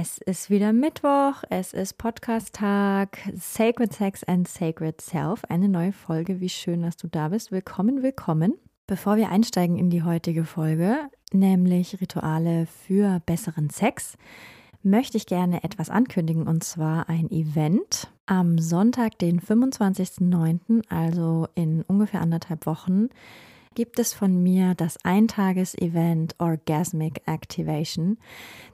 Es ist wieder Mittwoch, es ist Podcast-Tag, Sacred Sex and Sacred Self, eine neue Folge. Wie schön, dass du da bist. Willkommen, willkommen. Bevor wir einsteigen in die heutige Folge, nämlich Rituale für besseren Sex, möchte ich gerne etwas ankündigen und zwar ein Event am Sonntag, den 25.09., also in ungefähr anderthalb Wochen gibt es von mir das Eintages-Event Orgasmic Activation.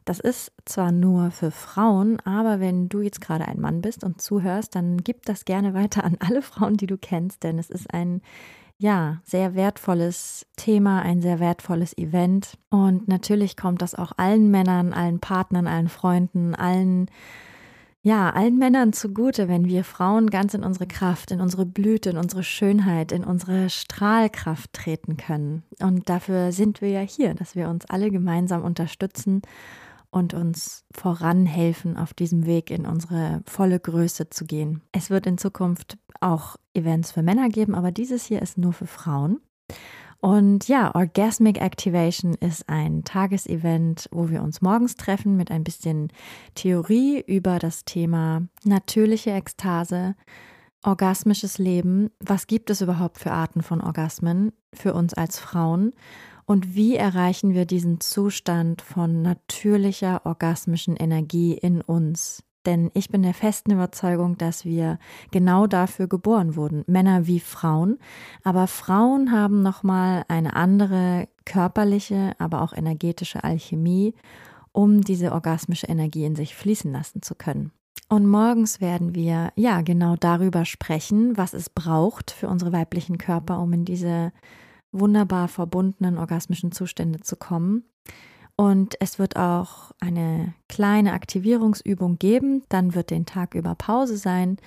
Das ist zwar nur für Frauen, aber wenn du jetzt gerade ein Mann bist und zuhörst, dann gib das gerne weiter an alle Frauen, die du kennst, denn es ist ein ja, sehr wertvolles Thema, ein sehr wertvolles Event. Und natürlich kommt das auch allen Männern, allen Partnern, allen Freunden, allen ja, allen Männern zugute, wenn wir Frauen ganz in unsere Kraft, in unsere Blüte, in unsere Schönheit, in unsere Strahlkraft treten können. Und dafür sind wir ja hier, dass wir uns alle gemeinsam unterstützen und uns voranhelfen, auf diesem Weg in unsere volle Größe zu gehen. Es wird in Zukunft auch Events für Männer geben, aber dieses hier ist nur für Frauen. Und ja, Orgasmic Activation ist ein Tagesevent, wo wir uns morgens treffen mit ein bisschen Theorie über das Thema natürliche Ekstase, orgasmisches Leben. Was gibt es überhaupt für Arten von Orgasmen für uns als Frauen? Und wie erreichen wir diesen Zustand von natürlicher orgasmischen Energie in uns? Denn ich bin der festen Überzeugung, dass wir genau dafür geboren wurden, Männer wie Frauen. Aber Frauen haben nochmal eine andere körperliche, aber auch energetische Alchemie, um diese orgasmische Energie in sich fließen lassen zu können. Und morgens werden wir ja genau darüber sprechen, was es braucht für unsere weiblichen Körper, um in diese wunderbar verbundenen orgasmischen Zustände zu kommen. Und es wird auch eine kleine Aktivierungsübung geben. Dann wird den Tag über Pause sein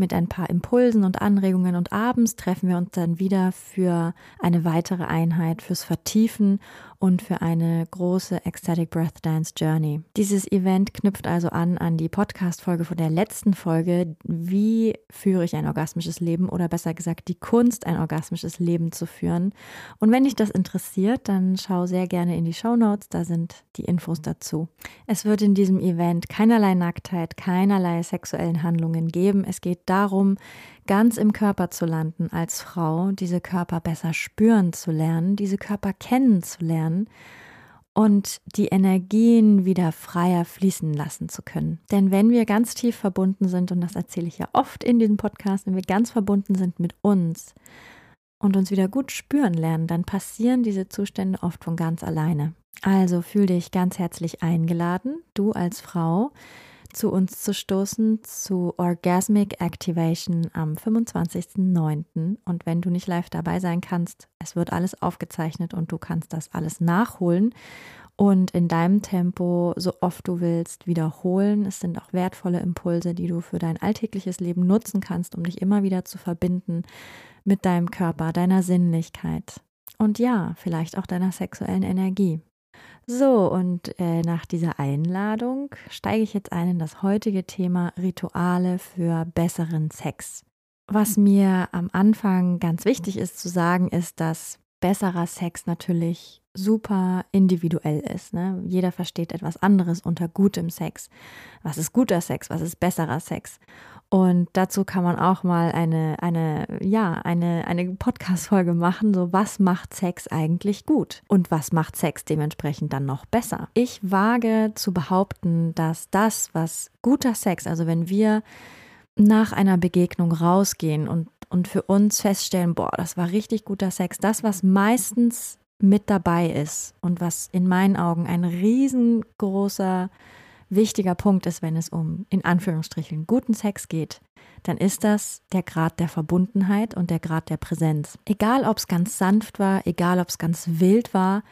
mit ein paar Impulsen und Anregungen und abends treffen wir uns dann wieder für eine weitere Einheit, fürs Vertiefen und für eine große Ecstatic Breath Dance Journey. Dieses Event knüpft also an an die Podcast-Folge von der letzten Folge, wie führe ich ein orgasmisches Leben oder besser gesagt die Kunst, ein orgasmisches Leben zu führen. Und wenn dich das interessiert, dann schau sehr gerne in die Show Notes, da sind die Infos dazu. Es wird in diesem Event keinerlei Nacktheit, keinerlei sexuellen Handlungen geben. Es geht darum, ganz im Körper zu landen als Frau, diese Körper besser spüren zu lernen, diese Körper kennenzulernen und die Energien wieder freier fließen lassen zu können. Denn wenn wir ganz tief verbunden sind, und das erzähle ich ja oft in diesem Podcast, wenn wir ganz verbunden sind mit uns und uns wieder gut spüren lernen, dann passieren diese Zustände oft von ganz alleine. Also fühl dich ganz herzlich eingeladen, du als Frau, zu uns zu stoßen zu Orgasmic Activation am 25.09. Und wenn du nicht live dabei sein kannst, es wird alles aufgezeichnet und du kannst das alles nachholen und in deinem Tempo so oft du willst wiederholen. Es sind auch wertvolle Impulse, die du für dein alltägliches Leben nutzen kannst, um dich immer wieder zu verbinden mit deinem Körper, deiner Sinnlichkeit und ja, vielleicht auch deiner sexuellen Energie. So, und äh, nach dieser Einladung steige ich jetzt ein in das heutige Thema Rituale für besseren Sex. Was mir am Anfang ganz wichtig ist zu sagen, ist, dass besserer Sex natürlich super individuell ist. Ne? Jeder versteht etwas anderes unter gutem Sex. Was ist guter Sex? Was ist besserer Sex? Und dazu kann man auch mal eine, eine, ja, eine, eine Podcast-Folge machen, so was macht Sex eigentlich gut? Und was macht Sex dementsprechend dann noch besser? Ich wage zu behaupten, dass das, was guter Sex, also wenn wir nach einer Begegnung rausgehen und, und für uns feststellen, boah, das war richtig guter Sex, das, was meistens mit dabei ist und was in meinen Augen ein riesengroßer wichtiger Punkt ist, wenn es um in Anführungsstrichen guten Sex geht, dann ist das der Grad der Verbundenheit und der Grad der Präsenz. Egal, ob es ganz sanft war, egal, ob es ganz wild war,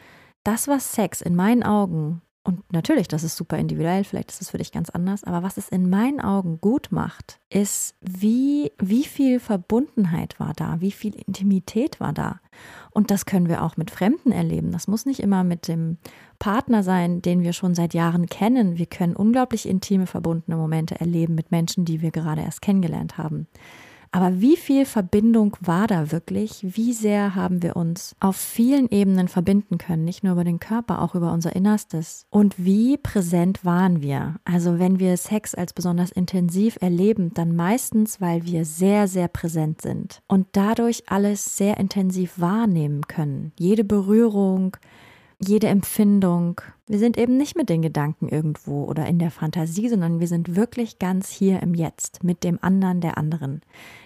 das, was Sex in meinen Augen und natürlich, das ist super individuell, vielleicht ist es für dich ganz anders, aber was es in meinen Augen gut macht, ist, wie, wie viel Verbundenheit war da, wie viel Intimität war da. Und das können wir auch mit Fremden erleben. Das muss nicht immer mit dem Partner sein, den wir schon seit Jahren kennen. Wir können unglaublich intime, verbundene Momente erleben mit Menschen, die wir gerade erst kennengelernt haben. Aber wie viel Verbindung war da wirklich? Wie sehr haben wir uns auf vielen Ebenen verbinden können, nicht nur über den Körper, auch über unser Innerstes? Und wie präsent waren wir? Also wenn wir Sex als besonders intensiv erleben, dann meistens, weil wir sehr, sehr präsent sind und dadurch alles sehr intensiv wahrnehmen können. Jede Berührung, jede Empfindung. Wir sind eben nicht mit den Gedanken irgendwo oder in der Fantasie, sondern wir sind wirklich ganz hier im Jetzt mit dem anderen der anderen.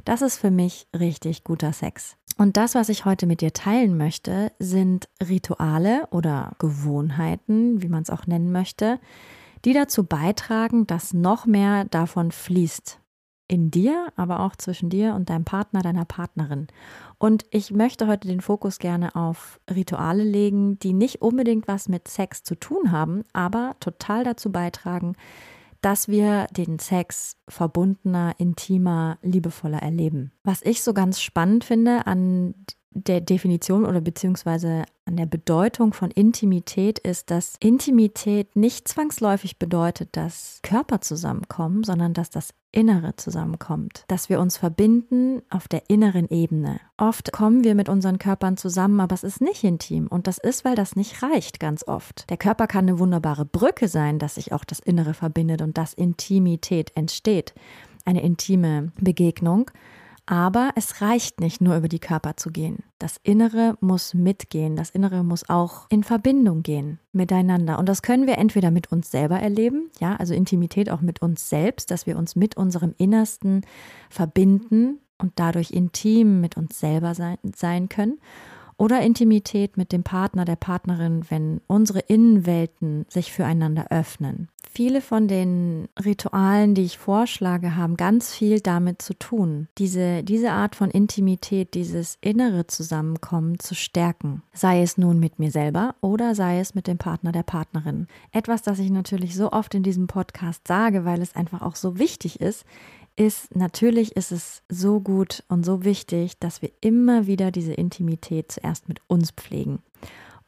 Das ist für mich richtig guter Sex. Und das, was ich heute mit dir teilen möchte, sind Rituale oder Gewohnheiten, wie man es auch nennen möchte, die dazu beitragen, dass noch mehr davon fließt in dir, aber auch zwischen dir und deinem Partner, deiner Partnerin. Und ich möchte heute den Fokus gerne auf Rituale legen, die nicht unbedingt was mit Sex zu tun haben, aber total dazu beitragen, dass wir den Sex verbundener, intimer, liebevoller erleben. Was ich so ganz spannend finde an der Definition oder beziehungsweise an der Bedeutung von Intimität ist, dass Intimität nicht zwangsläufig bedeutet, dass Körper zusammenkommen, sondern dass das Innere zusammenkommt, dass wir uns verbinden auf der inneren Ebene. Oft kommen wir mit unseren Körpern zusammen, aber es ist nicht intim und das ist, weil das nicht reicht ganz oft. Der Körper kann eine wunderbare Brücke sein, dass sich auch das Innere verbindet und dass Intimität entsteht, eine intime Begegnung. Aber es reicht nicht nur über die Körper zu gehen. Das Innere muss mitgehen. Das Innere muss auch in Verbindung gehen miteinander. Und das können wir entweder mit uns selber erleben, ja, also Intimität auch mit uns selbst, dass wir uns mit unserem Innersten verbinden und dadurch intim mit uns selber sein, sein können oder Intimität mit dem Partner, der Partnerin, wenn unsere Innenwelten sich füreinander öffnen. Viele von den Ritualen, die ich vorschlage, haben ganz viel damit zu tun, diese, diese Art von Intimität, dieses innere Zusammenkommen zu stärken. Sei es nun mit mir selber oder sei es mit dem Partner, der Partnerin. Etwas, das ich natürlich so oft in diesem Podcast sage, weil es einfach auch so wichtig ist, ist, natürlich ist es so gut und so wichtig, dass wir immer wieder diese Intimität zuerst mit uns pflegen.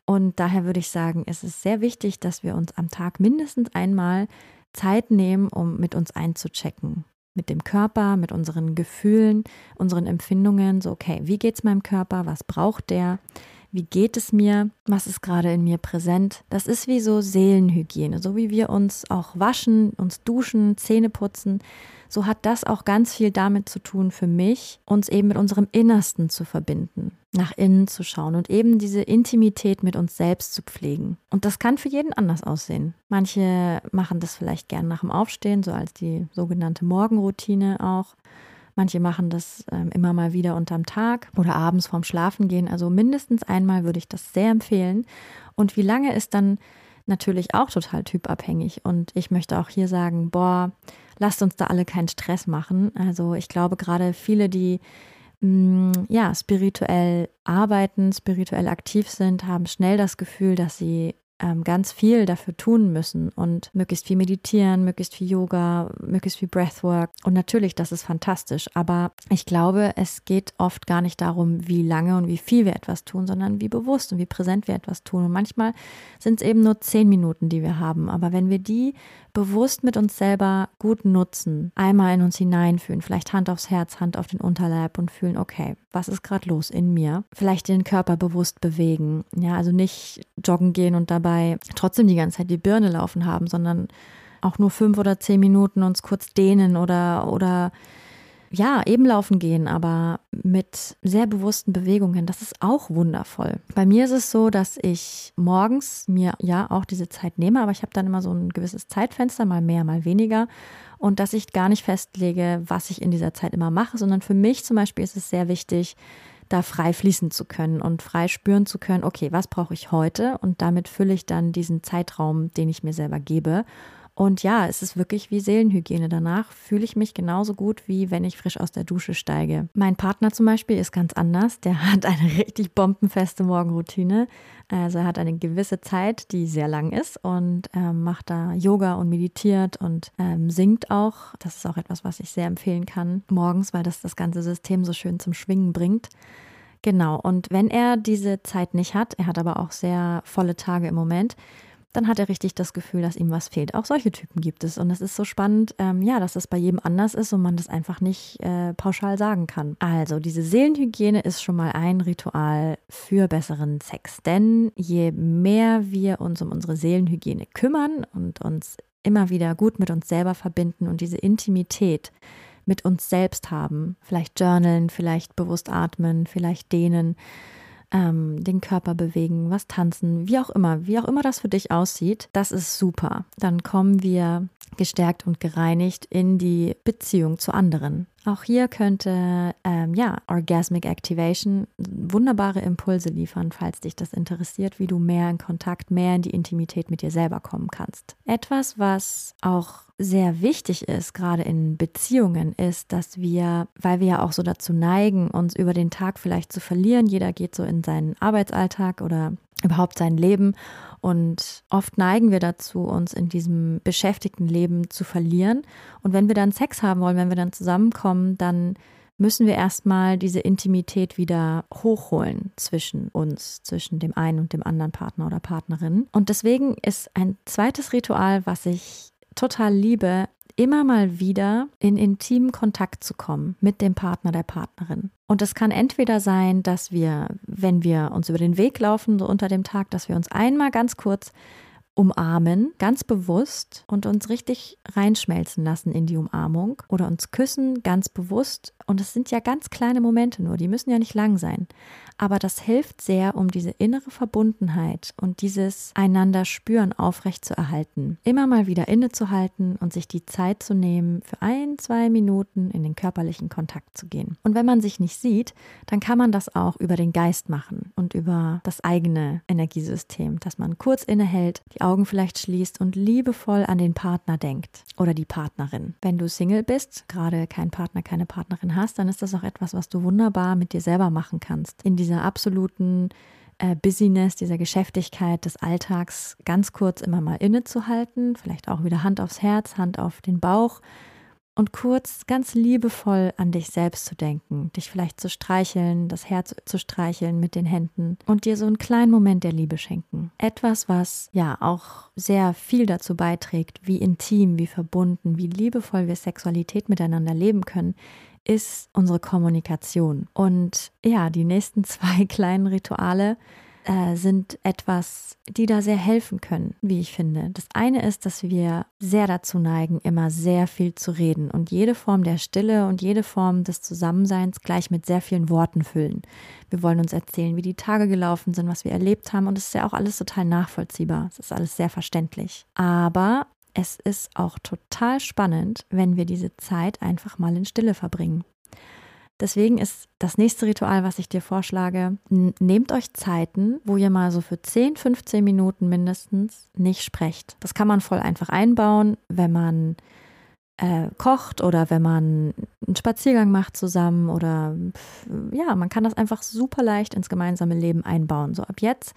Und daher würde ich sagen, es ist sehr wichtig, dass wir uns am Tag mindestens einmal Zeit nehmen, um mit uns einzuchecken. Mit dem Körper, mit unseren Gefühlen, unseren Empfindungen. So, okay, wie geht es meinem Körper? Was braucht der? Wie geht es mir? Was ist gerade in mir präsent? Das ist wie so Seelenhygiene. So wie wir uns auch waschen, uns duschen, Zähne putzen so hat das auch ganz viel damit zu tun für mich, uns eben mit unserem Innersten zu verbinden, nach innen zu schauen und eben diese Intimität mit uns selbst zu pflegen. Und das kann für jeden anders aussehen. Manche machen das vielleicht gern nach dem Aufstehen, so als die sogenannte Morgenroutine auch. Manche machen das ähm, immer mal wieder unterm Tag oder abends vorm Schlafengehen. Also mindestens einmal würde ich das sehr empfehlen. Und wie lange ist dann natürlich auch total typabhängig. Und ich möchte auch hier sagen, boah, lasst uns da alle keinen Stress machen. Also ich glaube gerade viele, die mm, ja spirituell arbeiten, spirituell aktiv sind, haben schnell das Gefühl, dass sie ganz viel dafür tun müssen und möglichst viel meditieren, möglichst viel Yoga, möglichst viel Breathwork. Und natürlich, das ist fantastisch. Aber ich glaube, es geht oft gar nicht darum, wie lange und wie viel wir etwas tun, sondern wie bewusst und wie präsent wir etwas tun. Und manchmal sind es eben nur zehn Minuten, die wir haben. Aber wenn wir die bewusst mit uns selber gut nutzen, einmal in uns hineinfühlen, vielleicht Hand aufs Herz, Hand auf den Unterleib und fühlen, okay, was ist gerade los in mir? Vielleicht den Körper bewusst bewegen. Ja, also nicht joggen gehen und dabei trotzdem die ganze Zeit die Birne laufen haben, sondern auch nur fünf oder zehn Minuten uns kurz dehnen oder, oder ja, eben laufen gehen, aber mit sehr bewussten Bewegungen. Das ist auch wundervoll. Bei mir ist es so, dass ich morgens mir ja auch diese Zeit nehme, aber ich habe dann immer so ein gewisses Zeitfenster, mal mehr, mal weniger. Und dass ich gar nicht festlege, was ich in dieser Zeit immer mache, sondern für mich zum Beispiel ist es sehr wichtig, da frei fließen zu können und frei spüren zu können, okay, was brauche ich heute? Und damit fülle ich dann diesen Zeitraum, den ich mir selber gebe. Und ja, es ist wirklich wie Seelenhygiene. Danach fühle ich mich genauso gut, wie wenn ich frisch aus der Dusche steige. Mein Partner zum Beispiel ist ganz anders. Der hat eine richtig bombenfeste Morgenroutine. Also er hat eine gewisse Zeit, die sehr lang ist und ähm, macht da Yoga und meditiert und ähm, singt auch. Das ist auch etwas, was ich sehr empfehlen kann morgens, weil das das ganze System so schön zum Schwingen bringt. Genau, und wenn er diese Zeit nicht hat, er hat aber auch sehr volle Tage im Moment, dann hat er richtig das Gefühl, dass ihm was fehlt. Auch solche Typen gibt es. Und es ist so spannend, ähm, ja, dass es bei jedem anders ist und man das einfach nicht äh, pauschal sagen kann. Also, diese Seelenhygiene ist schon mal ein Ritual für besseren Sex. Denn je mehr wir uns um unsere Seelenhygiene kümmern und uns immer wieder gut mit uns selber verbinden und diese Intimität mit uns selbst haben, vielleicht journalen, vielleicht bewusst atmen, vielleicht dehnen, ähm, den Körper bewegen, was tanzen, wie auch immer, wie auch immer das für dich aussieht, das ist super. Dann kommen wir gestärkt und gereinigt in die Beziehung zu anderen. Auch hier könnte ähm, ja Orgasmic Activation wunderbare Impulse liefern, falls dich das interessiert, wie du mehr in Kontakt, mehr in die Intimität mit dir selber kommen kannst. Etwas, was auch sehr wichtig ist, gerade in Beziehungen, ist, dass wir, weil wir ja auch so dazu neigen, uns über den Tag vielleicht zu verlieren, jeder geht so in seinen Arbeitsalltag oder überhaupt sein Leben und oft neigen wir dazu, uns in diesem beschäftigten Leben zu verlieren. Und wenn wir dann Sex haben wollen, wenn wir dann zusammenkommen, dann müssen wir erstmal diese Intimität wieder hochholen zwischen uns, zwischen dem einen und dem anderen Partner oder Partnerin. Und deswegen ist ein zweites Ritual, was ich total liebe, immer mal wieder in intimen Kontakt zu kommen mit dem Partner, der Partnerin. Und es kann entweder sein, dass wir, wenn wir uns über den Weg laufen, so unter dem Tag, dass wir uns einmal ganz kurz umarmen, ganz bewusst und uns richtig reinschmelzen lassen in die Umarmung oder uns küssen, ganz bewusst. Und es sind ja ganz kleine Momente nur, die müssen ja nicht lang sein. Aber das hilft sehr, um diese innere Verbundenheit und dieses einander spüren aufrecht zu erhalten. Immer mal wieder innezuhalten und sich die Zeit zu nehmen, für ein, zwei Minuten in den körperlichen Kontakt zu gehen. Und wenn man sich nicht sieht, dann kann man das auch über den Geist machen und über das eigene Energiesystem, dass man kurz innehält, die Augen vielleicht schließt und liebevoll an den Partner denkt oder die Partnerin. Wenn du Single bist, gerade kein Partner, keine Partnerin hast, dann ist das auch etwas, was du wunderbar mit dir selber machen kannst. In dieser absoluten äh, Busyness, dieser Geschäftigkeit des Alltags ganz kurz immer mal innezuhalten, vielleicht auch wieder Hand aufs Herz, Hand auf den Bauch und kurz ganz liebevoll an dich selbst zu denken, dich vielleicht zu streicheln, das Herz zu streicheln mit den Händen und dir so einen kleinen Moment der Liebe schenken. Etwas, was ja auch sehr viel dazu beiträgt, wie intim, wie verbunden, wie liebevoll wir Sexualität miteinander leben können, ist unsere Kommunikation. Und ja, die nächsten zwei kleinen Rituale äh, sind etwas, die da sehr helfen können, wie ich finde. Das eine ist, dass wir sehr dazu neigen, immer sehr viel zu reden und jede Form der Stille und jede Form des Zusammenseins gleich mit sehr vielen Worten füllen. Wir wollen uns erzählen, wie die Tage gelaufen sind, was wir erlebt haben und es ist ja auch alles total nachvollziehbar. Es ist alles sehr verständlich. Aber es ist auch total spannend, wenn wir diese Zeit einfach mal in Stille verbringen. Deswegen ist das nächste Ritual, was ich dir vorschlage, nehmt euch Zeiten, wo ihr mal so für 10, 15 Minuten mindestens nicht sprecht. Das kann man voll einfach einbauen, wenn man äh, kocht oder wenn man einen Spaziergang macht zusammen oder ja, man kann das einfach super leicht ins gemeinsame Leben einbauen. So ab jetzt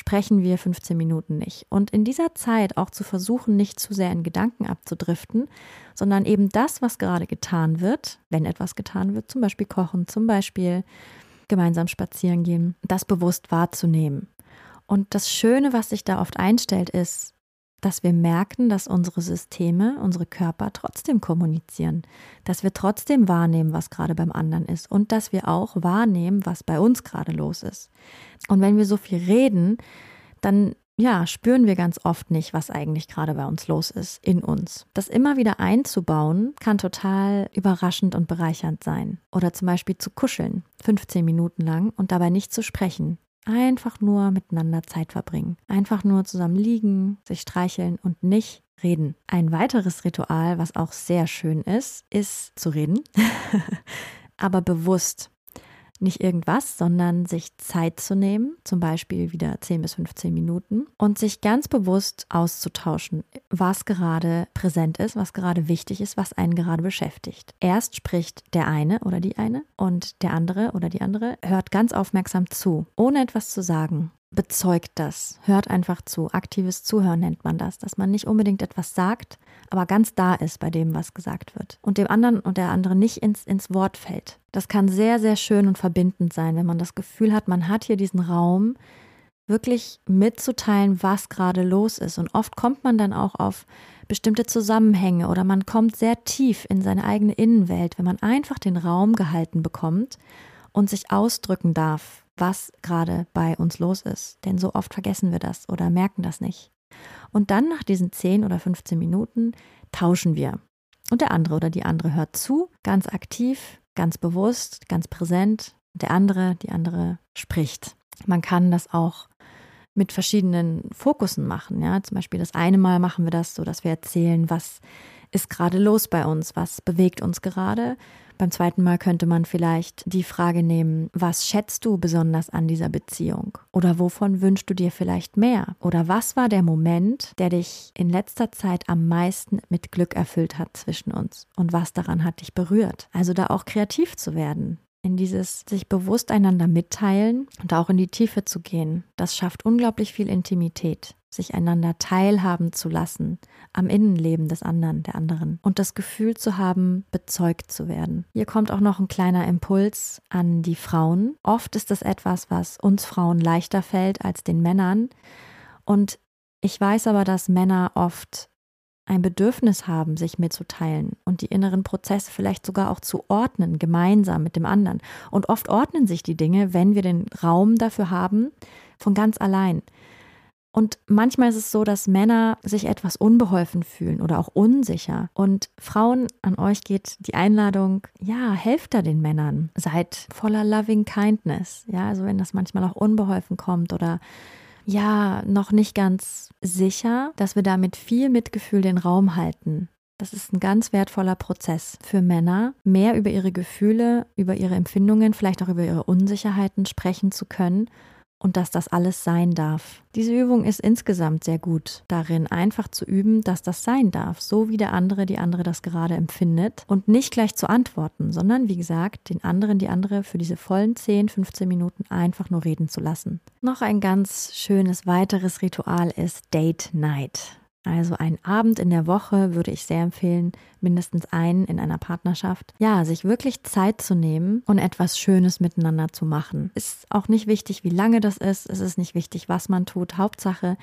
sprechen wir 15 Minuten nicht. Und in dieser Zeit auch zu versuchen, nicht zu sehr in Gedanken abzudriften, sondern eben das, was gerade getan wird, wenn etwas getan wird, zum Beispiel kochen, zum Beispiel gemeinsam spazieren gehen, das bewusst wahrzunehmen. Und das Schöne, was sich da oft einstellt, ist, dass wir merken, dass unsere Systeme, unsere Körper trotzdem kommunizieren, dass wir trotzdem wahrnehmen, was gerade beim anderen ist und dass wir auch wahrnehmen, was bei uns gerade los ist. Und wenn wir so viel reden, dann ja, spüren wir ganz oft nicht, was eigentlich gerade bei uns los ist, in uns. Das immer wieder einzubauen, kann total überraschend und bereichernd sein. Oder zum Beispiel zu kuscheln, 15 Minuten lang und dabei nicht zu sprechen, Einfach nur miteinander Zeit verbringen. Einfach nur zusammen liegen, sich streicheln und nicht reden. Ein weiteres Ritual, was auch sehr schön ist, ist zu reden, aber bewusst. Nicht irgendwas, sondern sich Zeit zu nehmen, zum Beispiel wieder 10 bis 15 Minuten und sich ganz bewusst auszutauschen, was gerade präsent ist, was gerade wichtig ist, was einen gerade beschäftigt. Erst spricht der eine oder die eine und der andere oder die andere hört ganz aufmerksam zu, ohne etwas zu sagen bezeugt das, hört einfach zu. Aktives Zuhören nennt man das, dass man nicht unbedingt etwas sagt, aber ganz da ist bei dem, was gesagt wird. Und dem anderen und der anderen nicht ins, ins Wort fällt. Das kann sehr, sehr schön und verbindend sein, wenn man das Gefühl hat, man hat hier diesen Raum, wirklich mitzuteilen, was gerade los ist. Und oft kommt man dann auch auf bestimmte Zusammenhänge oder man kommt sehr tief in seine eigene Innenwelt, wenn man einfach den Raum gehalten bekommt und sich ausdrücken darf, was gerade bei uns los ist. Denn so oft vergessen wir das oder merken das nicht. Und dann nach diesen 10 oder 15 Minuten tauschen wir. Und der andere oder die andere hört zu, ganz aktiv, ganz bewusst, ganz präsent. Der andere, die andere spricht. Man kann das auch mit verschiedenen Fokussen machen. Ja, zum Beispiel das eine Mal machen wir das so, dass wir erzählen, was ist gerade los bei uns, was bewegt uns gerade. Beim zweiten Mal könnte man vielleicht die Frage nehmen, was schätzt du besonders an dieser Beziehung? Oder wovon wünschst du dir vielleicht mehr? Oder was war der Moment, der dich in letzter Zeit am meisten mit Glück erfüllt hat zwischen uns? Und was daran hat dich berührt? Also da auch kreativ zu werden in dieses sich bewusst einander mitteilen und auch in die Tiefe zu gehen. Das schafft unglaublich viel Intimität sich einander teilhaben zu lassen am Innenleben des anderen, der anderen und das Gefühl zu haben, bezeugt zu werden. Hier kommt auch noch ein kleiner Impuls an die Frauen. Oft ist das etwas, was uns Frauen leichter fällt als den Männern. Und ich weiß aber, dass Männer oft ein Bedürfnis haben, sich mitzuteilen und die inneren Prozesse vielleicht sogar auch zu ordnen, gemeinsam mit dem anderen. Und oft ordnen sich die Dinge, wenn wir den Raum dafür haben, von ganz allein. Und manchmal ist es so, dass Männer sich etwas unbeholfen fühlen oder auch unsicher. Und Frauen, an euch geht die Einladung, ja, helft da den Männern. Seid voller loving kindness. Ja, also wenn das manchmal auch unbeholfen kommt oder ja, noch nicht ganz sicher, dass wir da mit viel Mitgefühl den Raum halten. Das ist ein ganz wertvoller Prozess für Männer, mehr über ihre Gefühle, über ihre Empfindungen, vielleicht auch über ihre Unsicherheiten sprechen zu können und dass das alles sein darf. Diese Übung ist insgesamt sehr gut darin, einfach zu üben, dass das sein darf, so wie der andere, die andere das gerade empfindet und nicht gleich zu antworten, sondern wie gesagt, den anderen, die andere für diese vollen 10, 15 Minuten einfach nur reden zu lassen. Noch ein ganz schönes weiteres Ritual ist Date Night. Also ein Abend in der Woche würde ich sehr empfehlen, mindestens einen in einer Partnerschaft. Ja, sich wirklich Zeit zu nehmen und etwas Schönes miteinander zu machen. Ist auch nicht wichtig, wie lange das ist. Es ist nicht wichtig, was man tut. Hauptsache,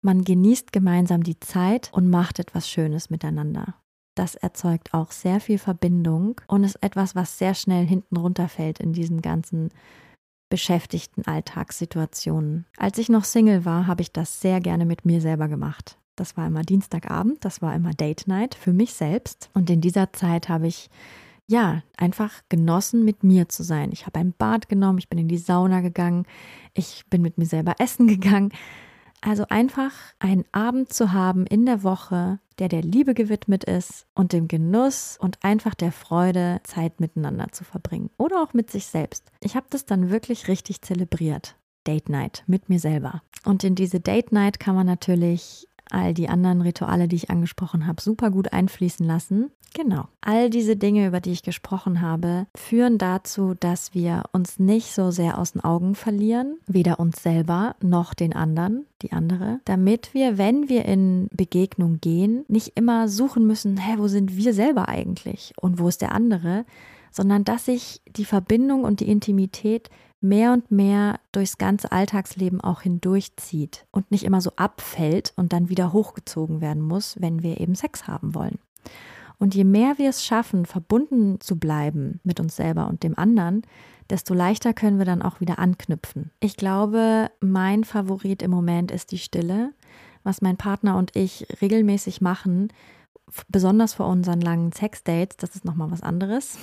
man genießt gemeinsam die Zeit und macht etwas Schönes miteinander. Das erzeugt auch sehr viel Verbindung und ist etwas, was sehr schnell hinten runterfällt in diesen ganzen beschäftigten Alltagssituationen. Als ich noch Single war, habe ich das sehr gerne mit mir selber gemacht. Das war immer Dienstagabend, das war immer Date Night für mich selbst. Und in dieser Zeit habe ich ja einfach genossen, mit mir zu sein. Ich habe ein Bad genommen, ich bin in die Sauna gegangen, ich bin mit mir selber essen gegangen. Also einfach einen Abend zu haben in der Woche, der der Liebe gewidmet ist und dem Genuss und einfach der Freude, Zeit miteinander zu verbringen oder auch mit sich selbst. Ich habe das dann wirklich richtig zelebriert. Date Night mit mir selber. Und in diese Date Night kann man natürlich all die anderen Rituale, die ich angesprochen habe, super gut einfließen lassen. Genau. All diese Dinge, über die ich gesprochen habe, führen dazu, dass wir uns nicht so sehr aus den Augen verlieren, weder uns selber noch den anderen, die andere, damit wir, wenn wir in Begegnung gehen, nicht immer suchen müssen, hä, wo sind wir selber eigentlich und wo ist der andere, sondern dass sich die Verbindung und die Intimität mehr und mehr durchs ganze Alltagsleben auch hindurchzieht und nicht immer so abfällt und dann wieder hochgezogen werden muss, wenn wir eben Sex haben wollen. Und je mehr wir es schaffen, verbunden zu bleiben mit uns selber und dem anderen, desto leichter können wir dann auch wieder anknüpfen. Ich glaube, mein Favorit im Moment ist die Stille, was mein Partner und ich regelmäßig machen, besonders vor unseren langen Sexdates, das ist nochmal was anderes.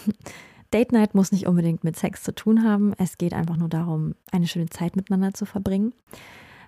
Date Night muss nicht unbedingt mit Sex zu tun haben. Es geht einfach nur darum, eine schöne Zeit miteinander zu verbringen.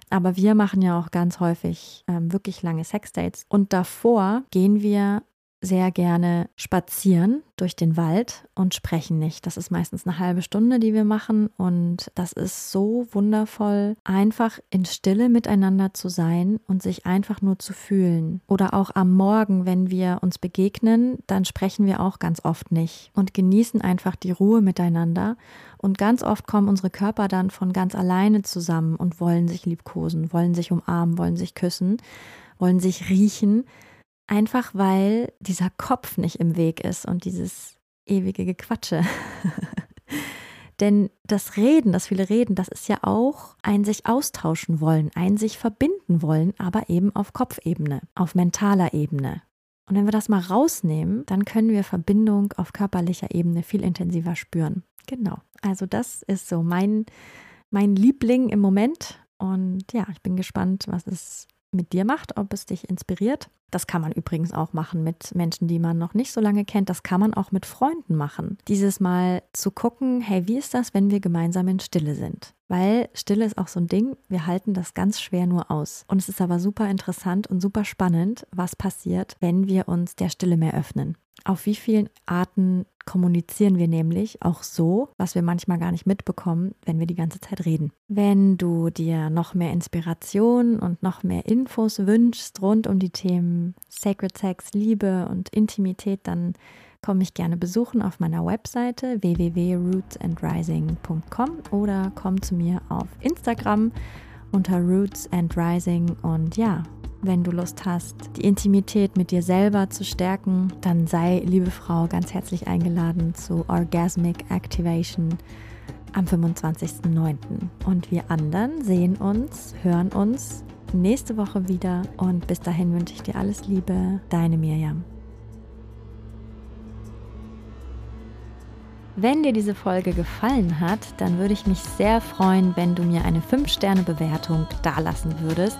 Aber wir machen ja auch ganz häufig ähm, wirklich lange Sexdates. Und davor gehen wir sehr gerne spazieren durch den Wald und sprechen nicht. Das ist meistens eine halbe Stunde, die wir machen und das ist so wundervoll, einfach in Stille miteinander zu sein und sich einfach nur zu fühlen. Oder auch am Morgen, wenn wir uns begegnen, dann sprechen wir auch ganz oft nicht und genießen einfach die Ruhe miteinander. Und ganz oft kommen unsere Körper dann von ganz alleine zusammen und wollen sich liebkosen, wollen sich umarmen, wollen sich küssen, wollen sich riechen Einfach weil dieser Kopf nicht im Weg ist und dieses ewige Gequatsche. Denn das Reden, das viele reden, das ist ja auch ein sich austauschen wollen, ein sich verbinden wollen, aber eben auf Kopfebene, auf mentaler Ebene. Und wenn wir das mal rausnehmen, dann können wir Verbindung auf körperlicher Ebene viel intensiver spüren. Genau. Also das ist so mein, mein Liebling im Moment. Und ja, ich bin gespannt, was es mit dir macht, ob es dich inspiriert. Das kann man übrigens auch machen mit Menschen, die man noch nicht so lange kennt. Das kann man auch mit Freunden machen. Dieses Mal zu gucken, hey, wie ist das, wenn wir gemeinsam in Stille sind? Weil Stille ist auch so ein Ding, wir halten das ganz schwer nur aus. Und es ist aber super interessant und super spannend, was passiert, wenn wir uns der Stille mehr öffnen. Auf wie vielen Arten kommunizieren wir nämlich auch so, was wir manchmal gar nicht mitbekommen, wenn wir die ganze Zeit reden. Wenn du dir noch mehr Inspiration und noch mehr Infos wünschst rund um die Themen Sacred Sex, Liebe und Intimität, dann komm mich gerne besuchen auf meiner Webseite www.rootsandrising.com oder komm zu mir auf Instagram unter Roots and Rising und ja, wenn du Lust hast, die Intimität mit dir selber zu stärken, dann sei, liebe Frau, ganz herzlich eingeladen zu Orgasmic Activation am 25.09. Und wir anderen sehen uns, hören uns nächste Woche wieder. Und bis dahin wünsche ich dir alles Liebe, deine Mirjam. Wenn dir diese Folge gefallen hat, dann würde ich mich sehr freuen, wenn du mir eine 5-Sterne-Bewertung dalassen würdest.